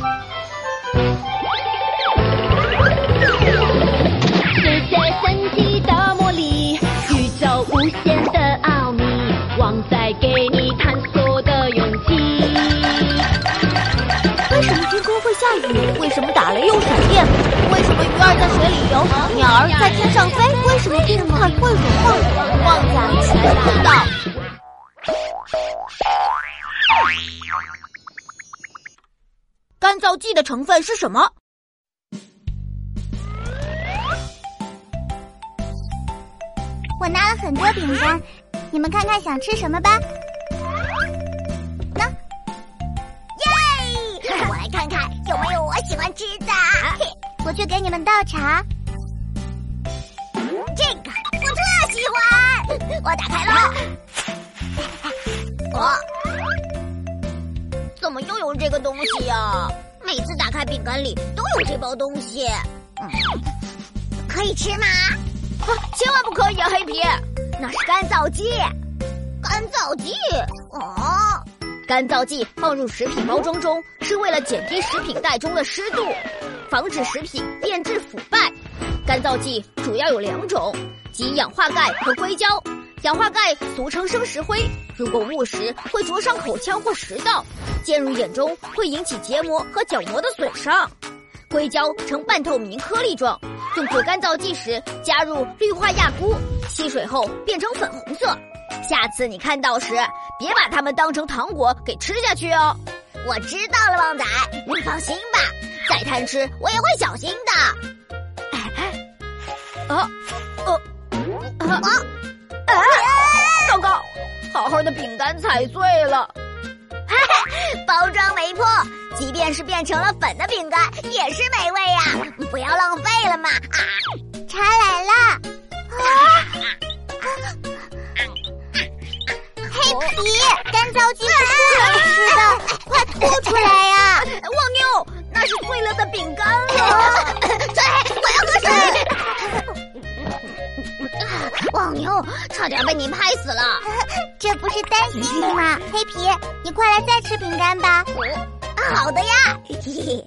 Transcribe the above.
世界神奇的魔力，宇宙无限的奥秘，旺仔给你探索的勇气。为什么天空会下雨？为什么打雷又闪电？为什么鱼儿在水里游，鸟儿在天上飞？为什么电饭会融化？旺仔全知道。干燥剂的成分是什么？我拿了很多饼干，你们看看想吃什么吧。喏，耶！我来看看有没有我喜欢吃的。我去给你们倒茶。这个我特喜欢，我打开了。哦，怎么又有这个东西呀？每次打开饼干里都有这包东西。嗯，可以吃吗？啊千万不可以啊，黑皮！那是干燥剂。干燥剂？哦，干燥剂放入食品包装中是为了减低食品袋中的湿度，防止食品变质腐败。干燥剂主要有两种，即氧化钙和硅胶。氧化钙俗称生石灰，如果误食会灼伤口腔或食道，溅入眼中会引起结膜和角膜的损伤。硅胶呈半透明颗粒状，用作干燥剂时加入氯化亚钴，吸水后变成粉红色。下次你看到时，别把它们当成糖果给吃下去哦。我知道了，旺仔，你放心吧，再贪吃我也会小心的。啊，呃，啊，啊！好好的饼干踩碎了。包装没破，即便是变成了粉的饼干也是美味呀！不要浪费了嘛！啊，茶来了。啊！黑皮，干燥剂是不能吃的，快吐出来差点被你拍死了。这不是担心你吗？黑皮，你快来再吃饼干吧。嗯好的呀。嘿嘿。